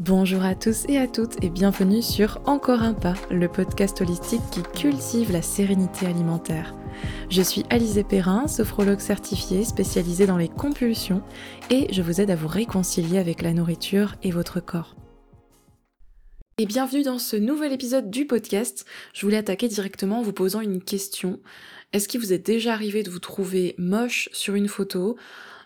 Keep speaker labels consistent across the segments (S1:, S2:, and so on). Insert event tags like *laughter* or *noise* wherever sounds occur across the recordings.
S1: Bonjour à tous et à toutes et bienvenue sur Encore un pas, le podcast holistique qui cultive la sérénité alimentaire. Je suis Alizé Perrin, sophrologue certifiée spécialisée dans les compulsions et je vous aide à vous réconcilier avec la nourriture et votre corps. Et bienvenue dans ce nouvel épisode du podcast. Je voulais attaquer directement en vous posant une question. Est-ce qu'il vous est déjà arrivé de vous trouver moche sur une photo?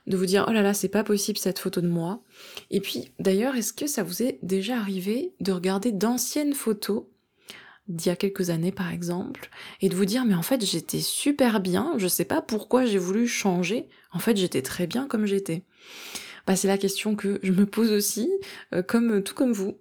S1: De vous dire oh là là c'est pas possible cette photo de moi. Et puis d'ailleurs est-ce que ça vous est déjà arrivé de regarder d'anciennes photos d'il y a quelques années par exemple et de vous dire mais en fait j'étais super bien, je sais pas pourquoi j'ai voulu changer, en fait j'étais très bien comme j'étais. Bah, c'est la question que je me pose aussi, euh, comme tout comme vous.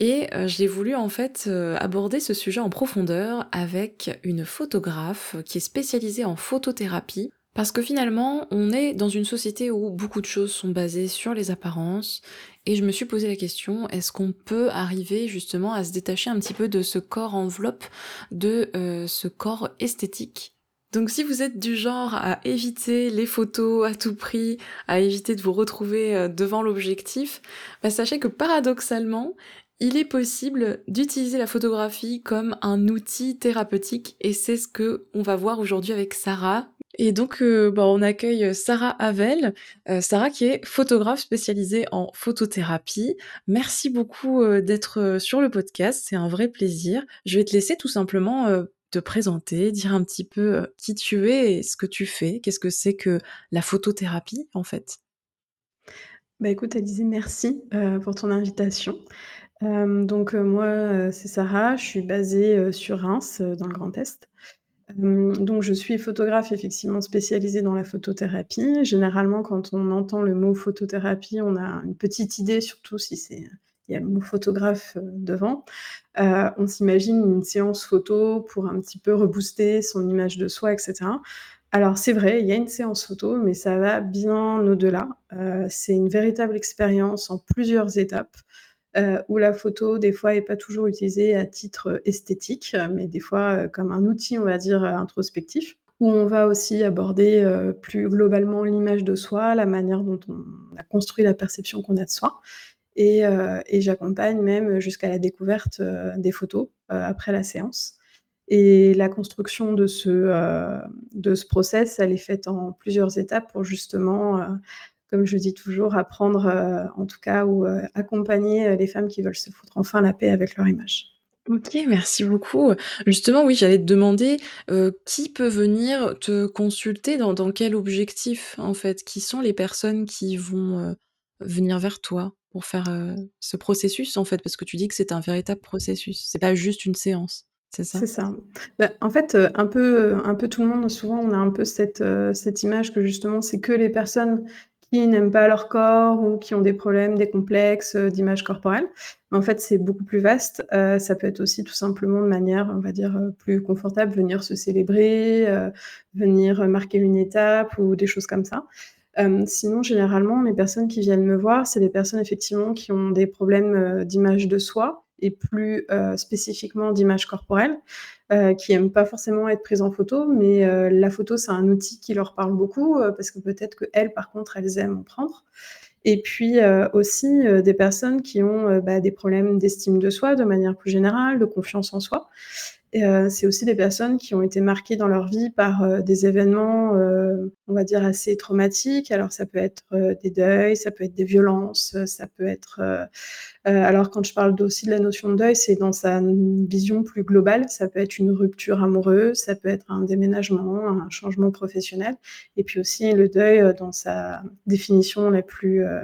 S1: Et euh, j'ai voulu en fait euh, aborder ce sujet en profondeur avec une photographe qui est spécialisée en photothérapie parce que finalement, on est dans une société où beaucoup de choses sont basées sur les apparences, et je me suis posé la question, est-ce qu'on peut arriver justement à se détacher un petit peu de ce corps enveloppe, de euh, ce corps esthétique? Donc si vous êtes du genre à éviter les photos à tout prix, à éviter de vous retrouver euh, devant l'objectif, bah sachez que paradoxalement, il est possible d'utiliser la photographie comme un outil thérapeutique et c'est ce que on va voir aujourd'hui avec Sarah, et donc, euh, bah, on accueille Sarah Havel, euh, Sarah qui est photographe spécialisée en photothérapie. Merci beaucoup euh, d'être sur le podcast, c'est un vrai plaisir. Je vais te laisser tout simplement te présenter, dire un petit peu qui tu es et ce que tu fais. Qu'est-ce que c'est que la photothérapie en fait?
S2: Bah écoute, Alizé, merci pour ton invitation. donc moi, c'est Sarah, je suis basée sur Reims, dans le Grand Est. Donc je suis photographe effectivement spécialisée dans la photothérapie. Généralement, quand on entend le mot photothérapie, on a une petite idée, surtout si c'est il y a le mot photographe, devant. on s'imagine une séance photo pour un petit peu rebooster son image de soi etc. Alors c'est vrai, il y a une séance photo, mais ça va bien au-delà. c'est une véritable expérience en plusieurs étapes. Euh, où la photo, des fois, est pas toujours utilisée à titre esthétique, mais des fois, comme un outil, on va dire, introspectif, où on va aussi aborder, plus globalement l'image de soi, la manière dont on a construit la perception qu'on a de soi. Et j'accompagne même jusqu'à la découverte, des photos, après la séance. Et la construction de ce, de ce process, elle est faite en plusieurs étapes pour justement, comme je dis toujours, apprendre, euh, en tout cas, ou euh, accompagner euh, les femmes qui veulent se foutre enfin la paix avec leur image.
S1: OK, merci beaucoup. Justement, oui, j'allais te demander, qui peut venir te consulter? Dans dans quel objectif, en fait? Qui sont les personnes qui vont, venir vers toi pour faire, ce processus, en fait? Parce que tu dis que c'est un véritable processus, c'est pas juste une séance, c'est ça?
S2: C'est ça. Bah, en fait, un peu, un peu tout le monde, souvent, on a un peu cette, cette image que justement, c'est que les personnes qui n'aiment pas leur corps ou qui ont des problèmes, des complexes, euh, d'image corporelle. En fait, c'est beaucoup plus vaste. Euh, ça peut être aussi tout simplement de manière, on va dire, euh, plus confortable, venir se célébrer, venir marquer une étape ou des choses comme ça. sinon, généralement, les personnes qui viennent me voir, c'est des personnes effectivement qui ont des problèmes, d'image de soi et plus, spécifiquement d'image corporelle. Euh, qui aiment pas forcément être prises en photo, mais euh, la photo, c'est un outil qui leur parle beaucoup, euh, parce que peut-être qu'elles, par contre, elles aiment en prendre. Et puis aussi des personnes qui ont bah, des problèmes d'estime de soi de manière plus générale, de confiance en soi. c'est aussi des personnes qui ont été marquées dans leur vie par des événements, on va dire, assez traumatiques. Alors ça peut être des deuils, ça peut être des violences, ça peut être alors quand je parle aussi de la notion de deuil, c'est dans sa vision plus globale. Ça peut être une rupture amoureuse, ça peut être un déménagement, un changement professionnel, et puis aussi le deuil euh, dans sa définition la plus euh,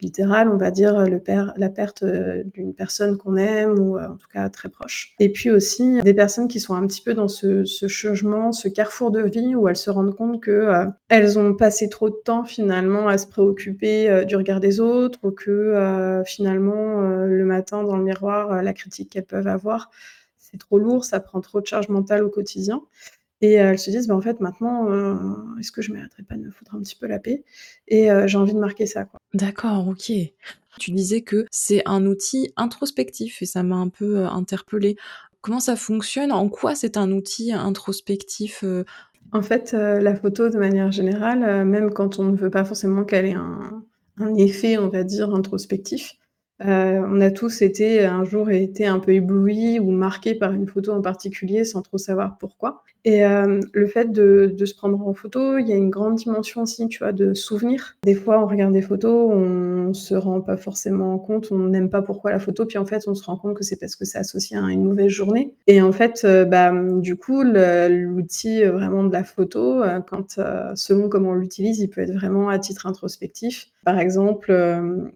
S2: littérale, on va dire le père, la perte d'une personne qu'on aime ou en tout cas très proche. Et puis aussi des personnes qui sont un petit peu dans ce, ce changement, ce carrefour de vie où elles se rendent compte que elles ont passé trop de temps finalement à se préoccuper du regard des autres ou que finalement euh, le matin dans le miroir, euh, la critique qu'elles peuvent avoir, c'est trop lourd, ça prend trop de charge mentale au quotidien. Et euh, elles se disent, bah, en fait, maintenant, est-ce que je ne mériterais pas de me foutre un petit peu la paix? Et j'ai envie de marquer ça.
S1: D'accord, ok. Tu disais que c'est un outil introspectif et ça m'a un peu interpellée. Comment ça fonctionne? En quoi c'est un outil introspectif
S2: En fait, la photo, de manière générale, même quand on ne veut pas forcément qu'elle ait un, un effet, on va dire, introspectif, Heu, on a tous été un jour été un peu éblouis ou marqués par une photo en particulier sans trop savoir pourquoi et hem, le fait de se prendre en photo, il y a une grande dimension aussi, tu vois, de souvenir. Des fois, on regarde des photos, on se rend pas forcément compte, on n'aime pas pourquoi la photo, puis en fait, on se rend compte que c'est parce que c'est associé à une mauvaise journée et en fait, heu, bah, du coup, l'outil, heu, vraiment de la photo, heu, selon comment on l'utilise, il peut être vraiment à titre introspectif. Par exemple,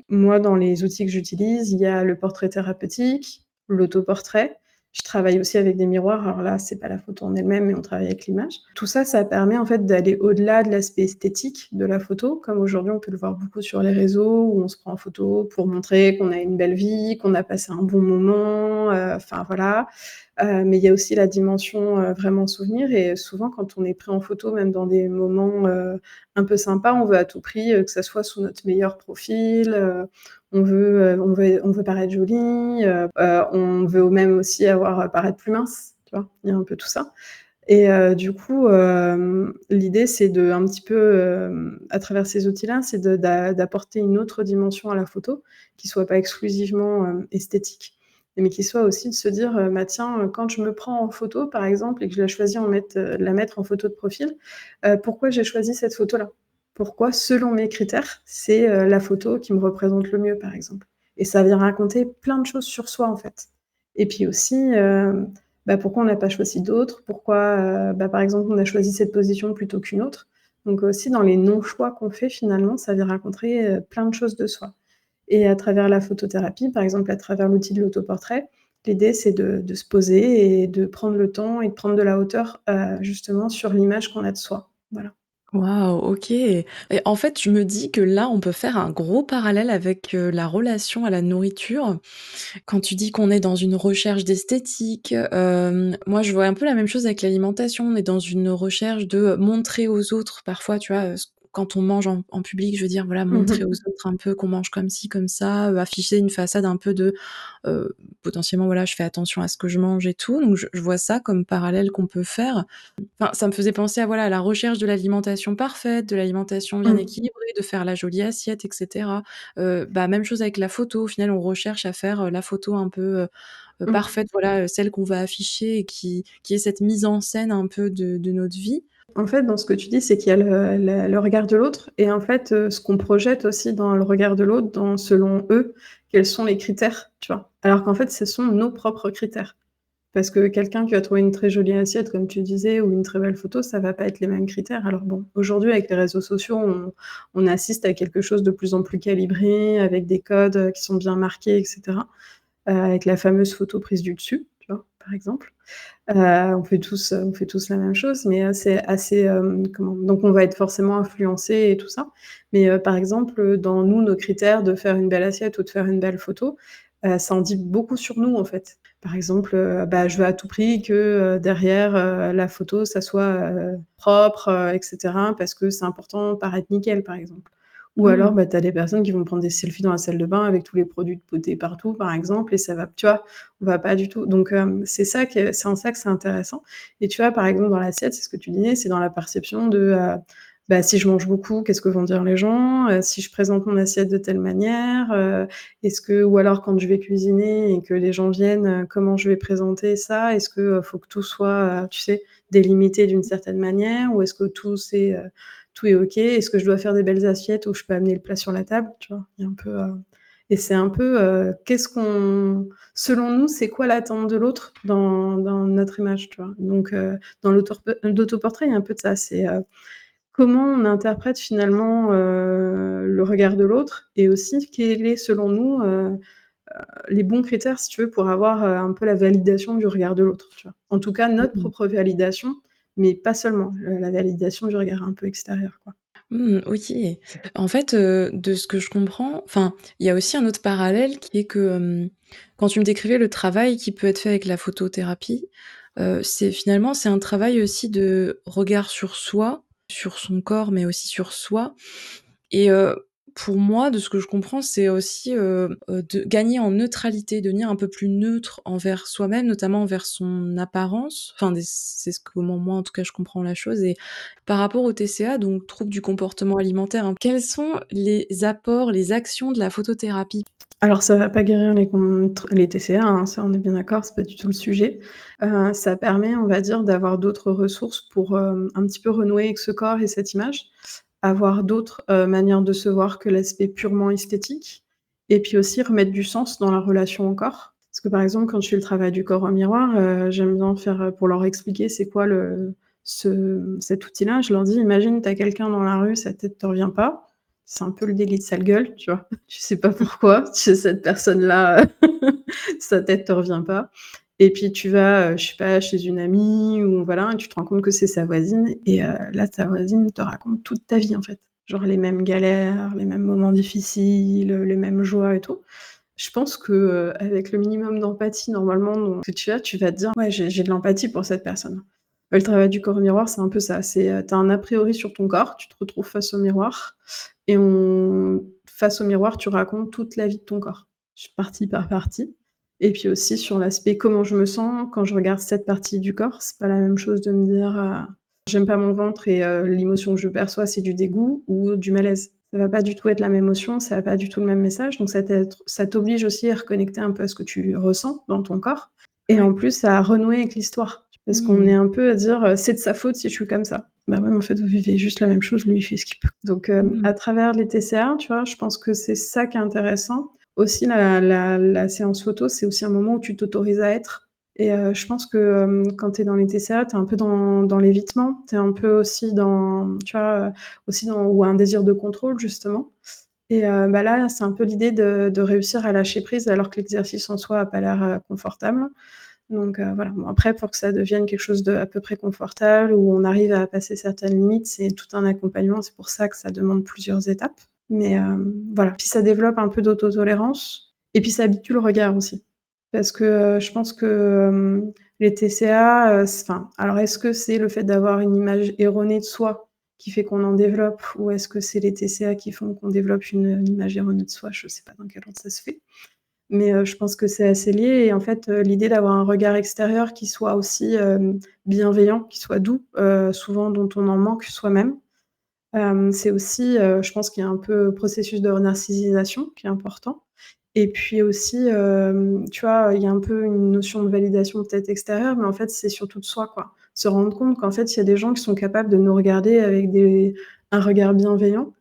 S2: moi, dans les outils que j'utilise, il y a le portrait thérapeutique, l'autoportrait. Je travaille aussi avec des miroirs. Alors là, c'est pas la photo en elle-même, mais on travaille avec l'image. Tout ça, ça permet en fait d'aller au-delà de l'aspect esthétique de la photo, comme aujourd'hui on peut le voir beaucoup sur les réseaux où on se prend en photo pour montrer qu'on a une belle vie, qu'on a passé un bon moment, heu, enfin voilà. Heu, mais il y a aussi la dimension, heu, vraiment souvenir et souvent quand on est pris en photo, même dans des moments, un peu sympas, on veut à tout prix, que ça soit sous notre meilleur profil, on veut, heu, on veut on veut paraître joli, heu heu, on veut même aussi avoir paraître plus mince, tu vois? Il y a un peu tout ça et du coup, l'idée c'est de un petit peu, à travers ces outils-là, c'est d'apporter une autre dimension à la photo, qui soit pas exclusivement, esthétique, mais qui soit aussi de se dire, «Bah, tiens, quand je me prends en photo, par exemple, et que je la choisis en la mettre en photo de profil, pourquoi j'ai choisi cette photo-là? Pourquoi, selon mes critères, c'est, heu, la photo qui me représente le mieux?» par exemple et ça vient raconter plein de choses sur soi, en fait et puis aussi, hem, bah, pourquoi on n'a pas choisi d'autres? Pourquoi, heu, bah, par exemple, on a choisi cette position plutôt qu'une autre? Donc aussi dans les non-choix qu'on fait, finalement, ça vient raconter, plein de choses de soi et à travers la photothérapie, par exemple, à travers l'outil de l'autoportrait, l'idée c'est de se poser et de prendre le temps et de prendre de la hauteur, justement sur l'image qu'on a de soi. Voilà.
S1: Waouh, OK en fait, je me dis que là, on peut faire un gros parallèle avec, heu, la relation à la nourriture. Quand tu dis qu'on est dans une recherche d'esthétique, hem, moi, je vois un peu la même chose avec l'alimentation. On est dans une recherche de montrer aux autres parfois, tu vois, quand on mange en en public, je veux dire, voilà,
S2: Mmh
S1: montrer aux
S2: mh.
S1: autres un peu qu'on mange comme ci, comme ça, heu, afficher une façade un peu de, heu, potentiellement, voilà, je fais attention à ce que je mange et tout, donc je je vois ça comme parallèle qu'on peut faire. Enfin, ça me faisait penser à, voilà, à la recherche de l'alimentation parfaite, de l'alimentation bien
S2: Mmh.
S1: équilibrée, de faire la jolie assiette et cetera. Heu, bah, même chose avec la photo. Au final, on recherche à faire, la photo un peu,
S2: Mmh.
S1: parfaite, voilà, celle qu'on va afficher et qui qui est cette mise en scène un peu de de notre vie.
S2: En fait, dans ce que tu dis, c'est qu'il y a le regard de l'autre et en fait, heu, ce qu'on projette aussi dans le regard de l'autre, dans selon eux, quels sont les critères, tu vois? Alors qu'en fait, ce sont nos propres critères. Parce que quelqu'un qui va trouver une très jolie assiette, comme tu disais, ou une très belle photo, ça va pas être les mêmes critères. Alors bon, aujourd'hui, avec les réseaux sociaux, on assiste à quelque chose de plus en plus calibré, avec des codes, heu, qui sont bien marqués et cetera, heu, avec la fameuse photo prise du dessus? Par exemple. Heu, on fait tous, heu, on fait tous la même chose, mais heu, c'est assez, donc on va être forcément influencés et tout ça. Mais par exemple, dans nous, nos critères de faire une belle assiette ou de faire une belle photo, ça en dit beaucoup sur nous, en fait. Par exemple, bah, je veux à tout prix que, derrière, la photo, ça soit, propre, heu et cetera, parce que c'est important, paraître nickel, par exemple. Ou alors,
S1: Mmh.
S2: bah, tu as des personnes qui vont prendre des selfies dans la salle de bain avec tous les produits de beauté partout, par exemple et ça va tu vois? On va pas du tout donc hem, c'est ça que c'est en ça que c'est intéressant et tu vois, par exemple, dans l'assiette, c'est ce que tu disais, c'est dans la perception de, heu, bah, si je mange beaucoup, qu'est-ce que vont dire les gens? Heu, si je présente mon assiette de telle manière, heu, est-ce que ou alors quand je vais cuisiner et que les gens viennent, heu, comment je vais présenter ça? Est-ce que, heu, faut que tout soit, heu, tu sais, délimité d'une certaine manière? Ou est-ce que tout c'est, heu, tout est OK? Est-ce que je dois faire des belles assiettes où je peux amener le plat sur la table? Tu vois? Il y a un peu, heu et c'est un peu, heu, qu'est-ce qu'on selon nous, c'est quoi l'attente de l'autre dans dans notre image, tu vois? Donc heu, dans l'autoportrait, il y a un peu de ça, c'est, comment on interprète finalement, le regard de l'autre et aussi quel est selon nous, les bons critères, si tu veux, pour avoir, un peu la validation du regard de l'autre? En tout cas, notre
S1: Mmh
S2: propre validation, mais pas seulement, heu, la validation du regard un peu extérieur, quoi.
S1: Mmh, OK. En fait, heu, de ce que je comprends, enfin, il y a aussi un autre parallèle qui est que, quand tu me décrivais le travail qui peut être fait avec la photothérapie, heu, c'est finalement, c'est un travail aussi de regard sur soi, sur son corps, mais aussi sur soi et pour moi, de ce que je comprends, c'est aussi, heu heu, de gagner en neutralité, devenir un peu plus neutre envers soi-même, notamment envers son apparence. Enfin c'est ce comment moi, en tout cas, je comprends la chose et par rapport au TCA, donc trouble du comportement alimentaire, hein, quels sont les apports, les actions de la photothérapie?
S2: Alors ça va pas guérir les TCA, hein, ça on est bien d'accord, c'est pas du tout le sujet. Heu, ça permet, on va dire, d'avoir d'autres ressources pour, un petit peu renouer avec ce corps et cette image. Avoir d'autres, heu, manières de se voir que l'aspect purement esthétique et puis aussi remettre du sens dans la relation au corps. Parce que, par exemple, quand je fais le travail du corps au miroir, heu, j'aime bien faire, heu, pour leur expliquer c'est quoi ce cet outil-là, je leur dis: «Imagine, tu as quelqu'un dans la rue, sa tête te revient pas». C'est un peu le délit de sale gueule, tu vois? *laughs* Tu sais pas pourquoi, cette personne-là, *laughs* sa tête te revient pas et puis tu vas, heu, je sais pas, chez une amie ou voilà et tu te rends compte que c'est sa voisine et heu, là, ta voisine te raconte toute ta vie, en fait. Genre les mêmes galères, les mêmes moments difficiles, les mêmes joies et tout. Je pense que, heu, avec le minimum d'empathie normalement que tu as, tu vas te dire: «Ouais, j'ai de l'empathie pour cette personne». Le travail du corps miroir, c'est un peu ça, c'est, heu, tu as un a priori sur ton corps, tu te retrouves face au miroir et on face au miroir, tu racontes toute la vie de ton corps, partie par partie et puis aussi sur l'aspect comment je me sens quand je regarde cette partie du corps. C'est pas la même chose de me dire, heu: «J'aime pas mon ventre» et heu, l'émotion que je perçois, c'est du dégoût ou du malaise. Ça va pas du tout être la même émotion, ça a pas du tout le même message, donc ça t'oblige aussi à reconnecter un peu à ce que tu ressens dans ton corps et en plus à renouer avec l'histoire. Parce qu'on est
S1: Mmh.
S2: un peu à dire, heu: «C'est de sa faute si je suis comme ça». Bah, ouais, mais en fait, vous vivez juste la même chose, lui, il fait ce qu'il peut. Donc
S1: Mmh.
S2: à travers les TCA, tu vois, je pense que c'est ça qui est intéressant. Aussi la séance photo, c'est aussi un moment où tu t'autorises à être et heu, je pense que, hem, quand tu es dans les TCA, tu es un peu dans l'évitement, tu es un peu aussi dans tu vois, heu, aussi dans ou un désir de contrôle justement et bah, là, c'est un peu l'idée de réussir à lâcher prise alors que l'exercice en soi a pas l'air, confortable. Donc voilà, après pour que ça devienne quelque chose de à peu près confortable, où on arrive à passer certaines limites, c'est tout un accompagnement. C'est pour ça que ça demande plusieurs étapes. Mais hem, voilà, puis ça développe un peu d'autotolérance et puis ça habitue le regard aussi. Parce que, heu, je pense que, hem, les TCA, alors est-ce que c'est le fait d'avoir une image erronée de soi qui fait qu'on en développe ou est-ce que c'est les TCA qui font qu'on développe une, image erronée de soi? Je sais pas dans quel ordre ça se fait. Mais je pense que c'est assez lié et en fait, l'idée d'avoir un regard extérieur qui soit aussi, bienveillant, qui soit doux, souvent dont on en manque soi-même. Hem, c'est aussi, heu, je pense qu'il y a un peu processus de renarcissisation qui est important et puis aussi, hem, tu vois, il y a un peu une notion de validation peut-être extérieure, mais en fait, c'est surtout de soi, quoi. Se rendre compte qu'en fait, il y a des gens qui sont capables de nous regarder avec des un regard bienveillant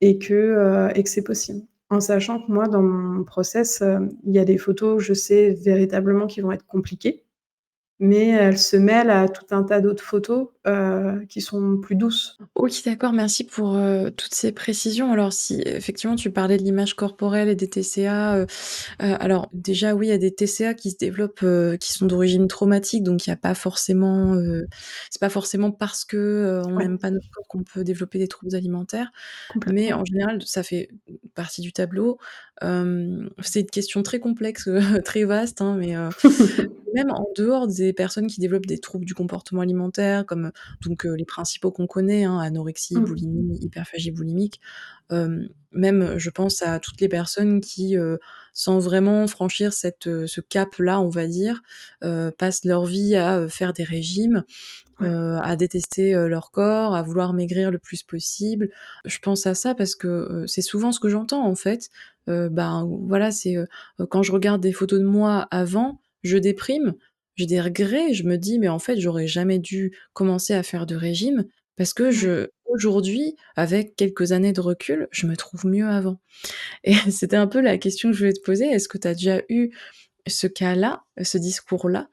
S2: et que, et que c'est possible. En sachant que moi, dans mon process, il y a des photos, je sais véritablement qui vont être compliquées, mais elles se mêlent à tout un tas d'autres photos, heu, qui sont plus douces.
S1: OK, d'accord, merci pour, heu, toutes ces précisions. Alors si effectivement tu parlais de l'image corporelle et des TCA, heu, alors déjà oui, il y a des TCA qui se développent, qui sont d'origine traumatique, donc il y a pas forcément, c'est pas forcément parce que, heu, on
S2: Ouais,
S1: n'aime pas notre corps qu'on peut développer des troubles alimentaires. Mais en général, ça fait partie du tableau. C'est une question très complexe, *laughs* très vaste, hein, mais *laughs* même en dehors des personnes qui développent des troubles du comportement alimentaire comme, donc les principaux qu'on connaît, hein, anorexie,
S2: Mmh.
S1: boulimie, hyperphagie boulimique. Même, je pense à toutes les personnes qui, heu, sans vraiment franchir cette, heu, ce cap-là, on va dire, passent leur vie à, faire des régimes,
S2: Ouais,
S1: à détester, leur corps, à vouloir maigrir le plus possible. Je pense à ça parce que, c'est souvent ce que j'entends en fait. Ben, voilà, c'est, quand je regarde des photos de moi avant, je déprime, j'ai des regrets, je me dis: «Mais en fait, j'aurais jamais dû commencer à faire de régime» parce que
S2: ouais.
S1: je aujourd'hui, avec quelques années de recul, je me trouve mieux avant *laughs* et c'était un peu la question que je voulais te poser. Est-ce que tu as déjà eu ce cas-là, ce discours-là?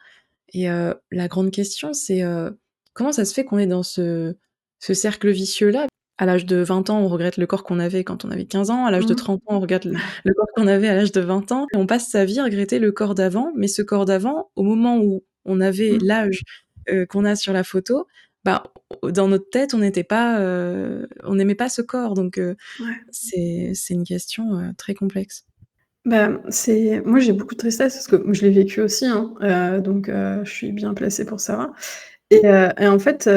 S1: Et heu, la grande question, c'est, heu, comment ça se fait qu'on est dans ce ce cercle vicieux-là? À l'âge de 20 ans, on regrette le corps qu'on avait quand on avait 15 ans, à l'âge de
S2: Mmh.
S1: 30 ans, on regrette le le corps qu'on avait à l'âge de 20 ans et on passe sa vie à regretter le corps d'avant, mais ce corps d'avant, au moment où on avait
S2: Mmh.
S1: l'âge, heu, qu'on a sur la photo, bah, dans notre tête, on n'était pas, heu, on n'aimait pas ce corps donc
S2: Ouais.
S1: c'est c'est une question, heu, très complexe.
S2: Bah, c'est moi, j'ai beaucoup de tristesse parce que je l'ai vécu aussi, hein, donc je suis bien placée pour savoir et en fait,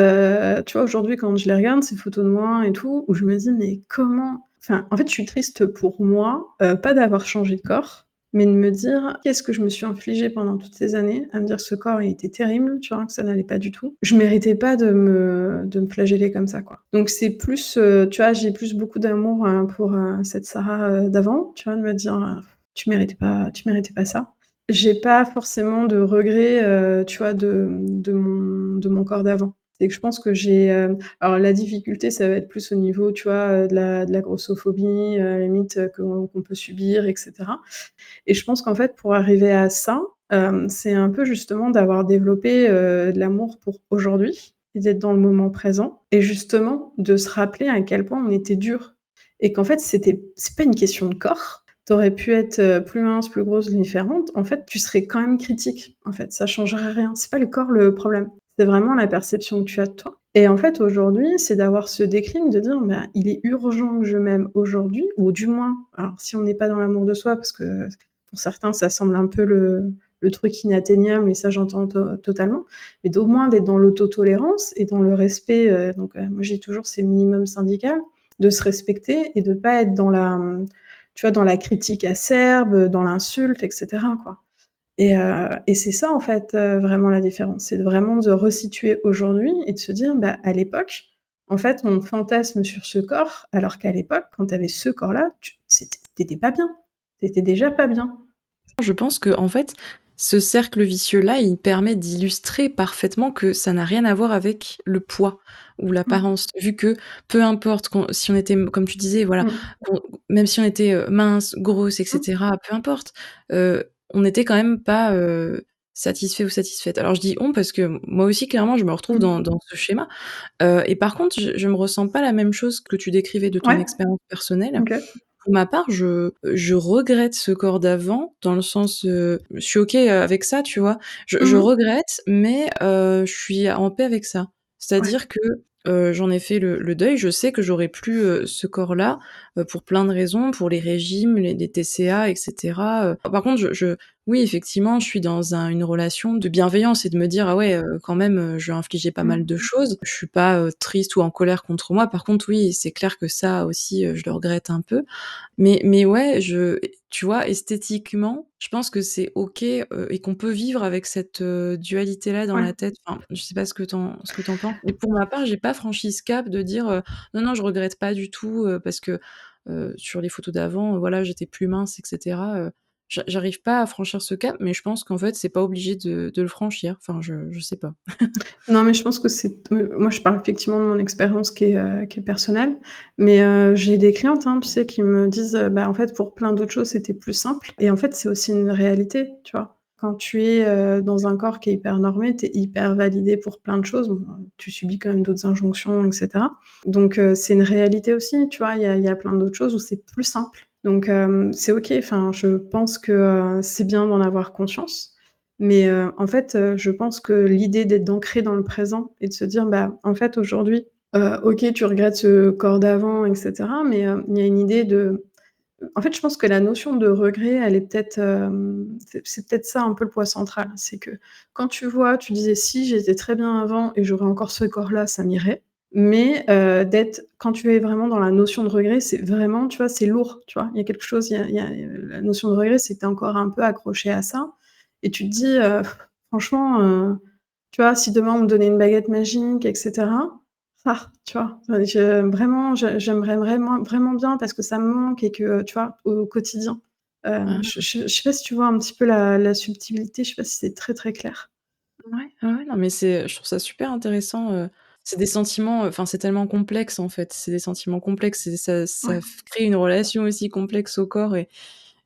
S2: tu vois, aujourd'hui, quand je les regarde, ces photos de moi et tout, où je me dis: «Mais comment?» Enfin, en fait, je suis triste pour moi, pas d'avoir changé de corps, mais de me dire: «Qu'est-ce que je me suis infligé pendant toutes ces années?» à me dire: «Ce corps, il était terrible», tu vois? Que ça n'allait pas du tout. Je méritais pas de me flageller comme ça. Donc c'est plus, heu, tu vois, j'ai plus beaucoup d'amour, heu, pour, heu, cette Sarah, heu, d'avant, tu vois? De me dire, «Tu méritais pas tu méritais pas ça». J'ai pas forcément de regrets, tu vois, de mon corps d'avant. C'est que je pense que j'ai, hem alors la difficulté, ça va être plus au niveau, tu vois, heu, de la grossophobie, la limite, heu, qu'on peut subir et cetera et je pense qu'en fait, pour arriver à ça, c'est un peu justement d'avoir développé, de l'amour pour aujourd'hui et d'être dans le moment présent et justement de se rappeler à quel point on était dur et qu'en fait, c'était c'est pas une question de corps. Tu aurais pu être, plus mince, plus grosse, différente. En fait, tu serais quand même critique, en fait, ça changerait rien. C'est pas le corps le problème, c'est vraiment la perception que tu as de toi. Et en fait, aujourd'hui, c'est d'avoir ce déclic de dire: «Bah, il est urgent que je m'aime aujourd'hui» ou du moins, alors si on n'est pas dans l'amour de soi parce que pour certains, ça semble un peu le truc inatteignable et ça, j'entends to totalement, mais d'au moins d'être dans l'autotolérance et dans le respect, heu, donc heu, moi, j'ai toujours ces minimums syndicales, de se respecter et de pas être dans la, tu vois, dans la critique acerbe, dans l'insulte et cetera, quoi et heu et c'est ça, en fait, heu, vraiment la différence. C'est vraiment de resituer aujourd'hui et de se dire: «Bah, à l'époque, en fait, on fantasme sur ce corps, alors qu'à l'époque, quand tu avais ce corps-là, tu c'était tu étais pas bien. Tu étais déjà pas bien».
S1: Je pense qu'en fait, ce cercle vicieux-là, il permet d'illustrer parfaitement que ça n'a rien à voir avec le poids ou
S2: Mmh.
S1: l'apparence. Vu que peu importe si on était comme tu disais, voilà,
S2: Mmh.
S1: qu'on même si on était, heu, mince, grosse et
S2: Mmh.
S1: cetera, peu importe, on n'était quand même pas, heu, satisfait ou satisfaite. Alors je dis: «on» parce que moi aussi, clairement, je me retrouve
S2: Mmh.
S1: dans dans ce schéma, heu et par contre, je je me ressens pas la même chose que tu décrivais de ton
S2: Ouais.
S1: expérience personnelle. Pour ma part, je je regrette ce corps d'avant dans le sens, heu, je suis OK, avec ça, tu vois? Je
S2: Mmh
S1: je regrette, mais je suis en paix avec ça.
S2: Ouais.
S1: C'est-à-dire que, heu, j'en ai fait le deuil. Je sais que j'aurai plus, heu, ce corps-là, heu, pour plein de raisons, pour les régimes, les les TCA et cetera, heu. Par contre, je oui, effectivement, je suis dans un une relation de bienveillance et de me dire: «Ah ouais, heu, quand même, heu, je lui ai infligé pas mal
S2: Mmh.
S1: de choses». Je suis pas, heu, triste ou en colère contre moi. Par contre, oui, c'est clair que ça aussi, heu, je le regrette un peu. Mais mais ouais, je tu vois, esthétiquement, je pense que c'est OK, heu et qu'on peut vivre avec cette, heu, dualité-là dans
S2: Ouais.
S1: la tête. Enfin, je sais pas ce que tu en ce que tu en penses, mais pour ma part, j'ai pas franchi ce cap de dire, heu: «Non, non, je regrette pas du tout, heu, parce que, heu, sur les photos d'avant, heu, voilà, j'étais plus mince et cetera», heu. J'a j'arrive pas à franchir ce cap, mais je pense qu'en fait, c'est pas obligé de le franchir. Enfin, je je sais pas. *laughs*
S2: Non, mais je pense que c'est t moi, je parle effectivement de mon expérience qui est, est personnelle, mais heu, j'ai des clientes, hein, tu sais, qui me disent, «Bah, en fait, pour plein d'autres choses, c'était plus simple» et en fait, c'est aussi une réalité, tu vois? Quand tu es, dans un corps qui est hyper normé, tu es hyper validée pour plein de choses. Tu subis quand même d'autres injonctions et cetera. Donc c'est une réalité aussi, tu vois? Il y a plein d'autres choses où c'est plus simple. Donc hem, c'est OK. Enfin, je pense que, heu, c'est bien d'en avoir conscience. Mais heu, en fait, je pense que l'idée d'être ancré dans le présent et de se dire: «Bah, en fait, aujourd'hui, OK, tu regrettes ce corps d'avant et cetera», mais il y a une idée de en fait, je pense que la notion de regret, elle est peut-être, c'est peut-être ça un peu le point central. C'est que quand tu vois, tu disais: «Si j'étais très bien avant et j'aurais encore ce corps-là, ça m'irait». Mais heu, d'être quand tu es vraiment dans la notion de regret, c'est vraiment, tu vois, c'est lourd, tu vois? Il y a quelque chose, il y a il y a, heu, la notion de regret, c'est que tu es encore un peu accroché à ça et tu te dis, heu: «Franchement, tu vois, si demain on me donnait une baguette magique et cetera, ah!» tu vois? Je vraiment, j'aimerais vraiment vraiment bien parce que ça me manque et que, tu vois, au quotidien, je je sais pas si tu vois un petit peu la la subtilité, je sais pas si c'est très, très clair?
S1: Ouais, ouais, non, mais c'est je trouve ça super intéressant, c'est des sentiments, enfin, c'est tellement complexe, en fait. C'est des sentiments complexes et ça ça
S2: Ouais.
S1: f crée une relation aussi complexe au corps et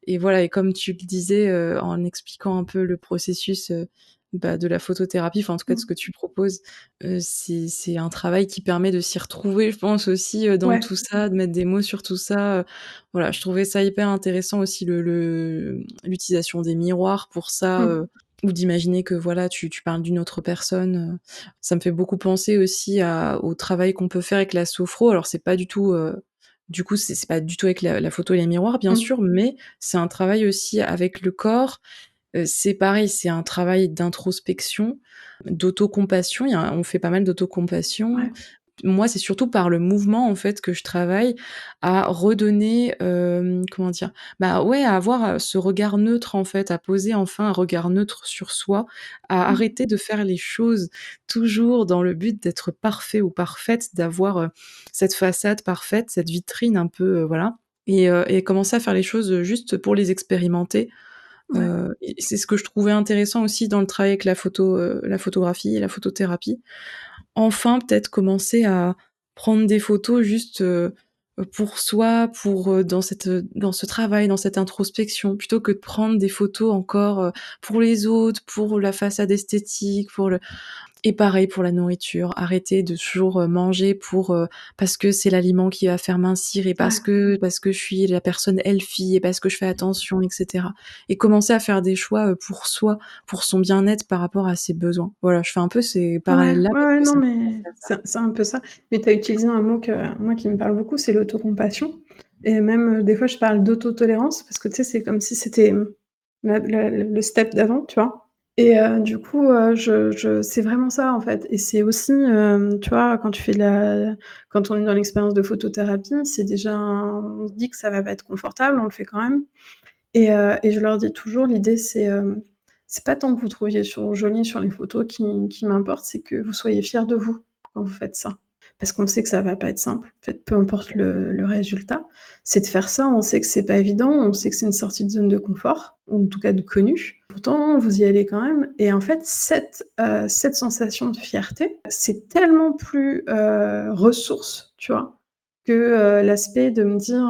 S1: et voilà et comme tu le disais, heu, en expliquant un peu le processus, heu, bah, de la photothérapie, enfin, en tout cas, de ce
S2: Mmh.
S1: que tu proposes, heu, c'est un travail qui permet de s'y retrouver, je pense aussi, heu, dans
S2: Ouais.
S1: tout ça, de mettre des mots sur tout ça, voilà, je trouvais ça hyper intéressant aussi le le, l'utilisation des miroirs pour ça,
S2: Mmh.
S1: Ou d'imaginer que, voilà, tu tu parles d'une autre personne, heu. Ça me fait beaucoup penser aussi à au travail qu'on peut faire avec la sophro. Alors c'est pas du tout, heu, du coup, c'est pas du tout avec la la photo et les miroirs, bien
S2: Mmh.
S1: sûr, mais c'est un travail aussi avec le corps. Heu, c'est pareil, c'est un travail d'introspection, d'autocompassion. On fait pas mal d'autocompassion,
S2: Ouais.
S1: Moi, c'est surtout par le mouvement, en fait, que je travaille à redonner, hem, comment dire? Bah, ouais, à avoir, heu, ce regard neutre, en fait, à poser enfin un regard neutre sur soi, à
S2: Mmh.
S1: arrêter de faire les choses toujours dans le but d'être parfait ou parfaite, d'avoir, heu, cette façade parfaite, cette vitrine un peu, voilà et commencer à faire les choses, juste pour les expérimenter,
S2: Ouais.
S1: c'est ce que je trouvais intéressant aussi dans le travail avec la photo, la photographie et la photothérapie. Enfin, peut-être commencer à prendre des photos juste, heu, pour soi, pour, heu, dans cette, dans ce travail, dans cette introspection, plutôt que de prendre des photos encore, heu, pour les autres, pour la façade esthétique, pour le et pareil pour la nourriture. Arrêter de toujours, heu, manger pour, heu, parce que c'est l'aliment qui va faire mincir et parce que parce que je suis la personne healthy et parce que je fais attention et cetera et commencer à faire des choix, heu, pour soi, pour son bien-être par rapport à ses besoins. Voilà, je fais un peu ces parallèles-là
S2: ouais, non, mais c'est un peu ça. Mais tu as utilisé un mot que moi qui me parle beaucoup, c'est l'autocompassion et même, des fois je parle d'autotolérance parce que tu sais, c'est comme si c'était, la le step d'avant, tu vois? Et heu, du coup, je c'est vraiment ça, en fait et c'est aussi, hem, tu vois, quand tu fais la on est dans l'expérience de photothérapie, c'est déjà on se dit que ça va pas être confortable, on le fait quand même et je leur dis toujours l'idée c'est pas tant que vous trouviez sur joli sur les photos qui qui m'importe, c'est que vous soyez fiers de vous quand vous faites ça. Parce qu'on sait que ça va pas être simple. En fait, peu importe le le résultat, c'est de faire ça, on sait que c'est pas évident, on sait que c'est une sortie de zone de confort, ou en tout cas de connu. Pourtant, vous y allez quand même et en fait, cette, cette sensation de fierté, c'est tellement plus, heu, ressource, tu vois? Que, heu, l'aspect de me dire,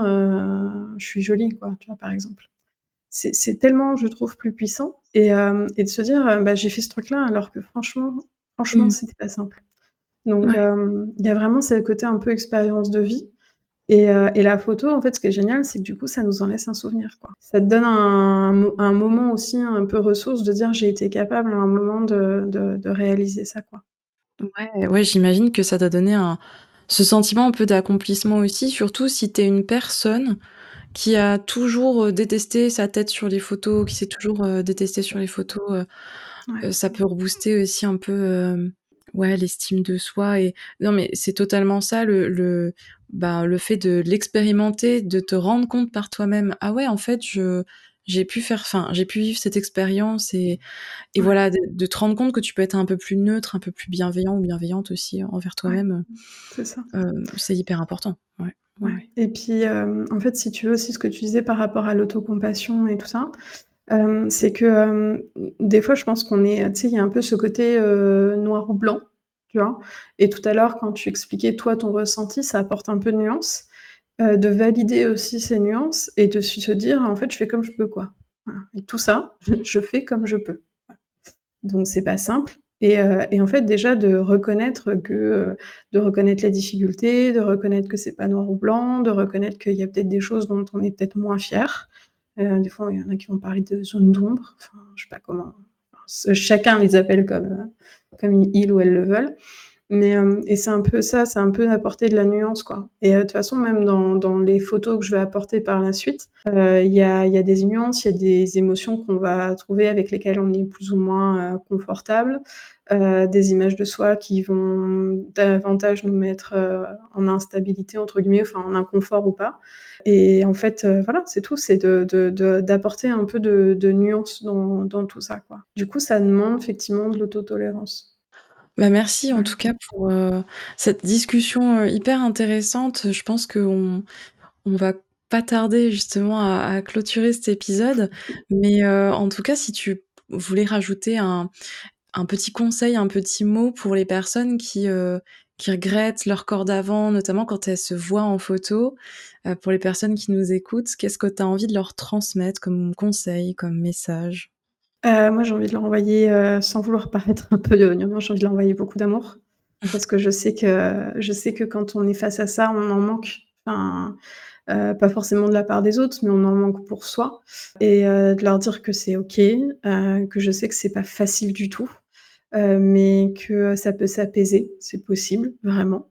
S2: «Je suis jolie», quoi, tu vois, par exemple. C'est tellement, je trouve, plus puissant et de se dire, «Bah, j'ai fait ce truc-là alors que franchement franchement,
S1: Mmh.
S2: c'était pas simple». Donc
S1: Ouais.
S2: hem, il y a vraiment ce côté un peu expérience de vie et heu et la photo, en fait, ce qui est génial, c'est que du coup, ça nous en laisse un souvenir, quoi. Ça te donne un mo un moment aussi un peu ressource de dire: «J'ai été capable à un moment de de de réaliser ça», quoi.
S1: Ouais, ouais, j'imagine que ça t'a donné un ce sentiment un peu d'accomplissement aussi, surtout si tu es une personne qui a toujours, heu, détesté sa tête sur les photos, qui s'est toujours, détestée sur les photos,
S2: Ouais.
S1: ça peut rebooster aussi un peu, ouais, l'estime de soi et non, mais c'est totalement ça le le bah, le fait de l'expérimenter, de te rendre compte par toi-même: «Ah ouais, en fait, je j'ai pu faire enfin, j'ai pu vivre cette expérience» et et
S2: Ouais.
S1: voilà, de de te rendre compte que tu peux être un peu plus neutre, un peu plus bienveillant ou bienveillante aussi envers
S2: Ouais.
S1: toi-même,
S2: C'est ça.
S1: heu, c'est hyper important. Ouais,
S2: et puis, hem, en fait, si tu veux aussi ce que tu disais par rapport à l'autocompassion et tout ça, hem, c'est que, hem, des fois, je pense qu'on est, tu sais, il y a un peu ce côté, heu, noir ou blanc, tu vois? Et tout à l'heure, quand tu expliquais, toi, ton ressenti, ça apporte un peu de nuance, de valider aussi ces nuances et de se dire: «En fait, je fais comme je peux, quoi». Et tout ça, *laughs* je fais comme je peux. Donc c'est pas simple et et en fait déjà de reconnaître que, de reconnaître les difficultés, de reconnaître que c'est pas noir ou blanc, de reconnaître qu'il y a peut-être des choses dont on est peut-être moins fier. Heu, des fois, il y en a qui vont parler de zones d'ombre, enfin, je sais pas comment chacun les appelle comme, heu, comme ils ou elles le veulent. Mais hem et c'est un peu ça, c'est un peu apporter de la nuance, quoi. Et de toute façon, même dans dans les photos que je vais apporter par la suite, il y a y a des nuances, il y a des émotions qu'on va trouver avec lesquelles on est plus ou moins, confortable, heu, des images de soi qui vont davantage nous mettre, heu, en «instabilité» entre guillemets, enfin en inconfort ou pas et en fait, heu, voilà, c'est tout, c'est de de de d'apporter un peu de nuance dans dans tout ça, quoi. Du coup, ça demande effectivement de l'autotolérance.
S1: Bah, merci en tout cas pour, cette discussion, hyper intéressante. Je pense qu'on on va pas tarder justement à à clôturer cet épisode, mais en tout cas, si tu voulais rajouter un un petit conseil, un petit mot pour les personnes qui, heu, qui regrettent leur corps d'avant, notamment quand elles se voient en photo, heu, pour les personnes qui nous écoutent, qu'est-ce que tu as envie de leur transmettre comme conseil, comme message?
S2: Heu, moi, j'ai envie de leur envoyer, sans vouloir paraître un peu, gnangnan, j'ai envie de leur envoyer beaucoup d'amour. Parce que je sais que je sais que quand on est face à ça, on en manque. Enfin, pas forcément de la part des autres, mais on en manque pour soi et de leur dire que c'est OK, que je sais que c'est pas facile du tout, heu, mais que ça peut s'apaiser, c'est possible, vraiment.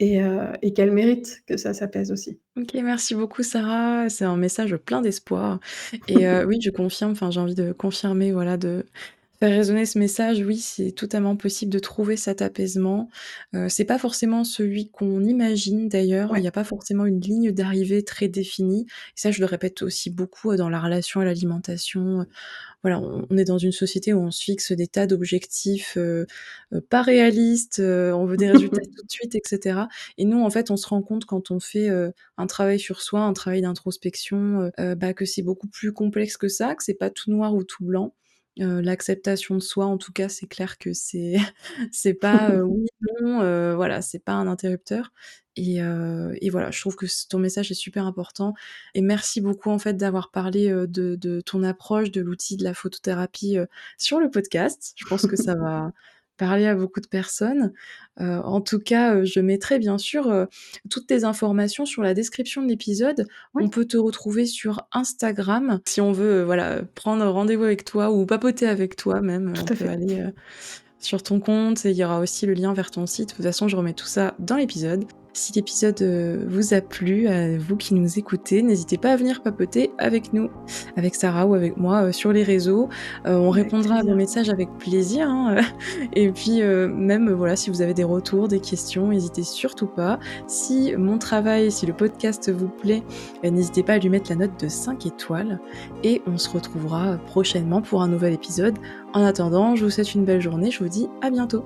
S2: Et heu et qu'elles méritent que ça s'apaise aussi.
S1: OK, merci beaucoup Sarah, c'est un message plein d'espoir. Et heu, oui, je confirme, enfin, j'ai envie de confirmer, voilà, de Faire résonner ce message, oui, c'est totalement possible de trouver cet apaisement. Heu, c'est pas forcément celui qu'on imagine d'ailleurs. Il
S2: Ouais.
S1: y a pas forcément une ligne d'arrivée très définie. Ça, je le répète aussi beaucoup, heu, dans la relation à l'alimentation, voilà, on on est dans une société où on se fixe des tas d'objectifs, heu heu, pas réalistes, on veut des résultats *laughs* tout de suite et cetera et nous, en fait, on se rend compte quand on fait, un travail sur soi, un travail d'introspection, bah, que c'est beaucoup plus complexe que ça, que c'est pas tout noir ou tout blanc. Heu, l'acceptation de soi, en tout cas, c'est clair que c'est *laughs* c'est pas, heu, oui, non, heu, voilà, c'est pas un interrupteur et et voilà, je trouve que ton message est super important et merci beaucoup, en fait, d'avoir parlé, de de ton approche, de l'outil de la photothérapie, sur le podcast. Je pense que ça *laughs* va parler à beaucoup de personnes. Heu, en tout cas, heu, je mettrai bien sûr, heu, toutes tes informations sur la description de l'épisode. On peut te retrouver sur Instagram si on veut, voilà, prendre rendez-vous avec toi ou papoter avec toi même, on
S2: tout à
S1: peut
S2: fait.
S1: aller, sur ton compte et il y aura aussi le lien vers ton site. De toute façon, je remets tout ça dans l'épisode. Si l'épisode, heu, vous a plu, à vous qui nous écoutez, n'hésitez pas à venir papoter avec nous, avec Sarah ou avec moi, heu, sur les réseaux. On
S2: Avec
S1: répondra à vos messages avec plaisir, hein, *laughs* et puis, même, voilà, si vous avez des retours, des questions, n'hésitez surtout pas. Si mon travail, si le podcast vous plaît, n'hésitez pas à lui mettre la note de 5 étoiles et on se retrouvera, prochainement pour un nouvel épisode. En attendant, je vous souhaite une belle journée, je vous dis à bientôt.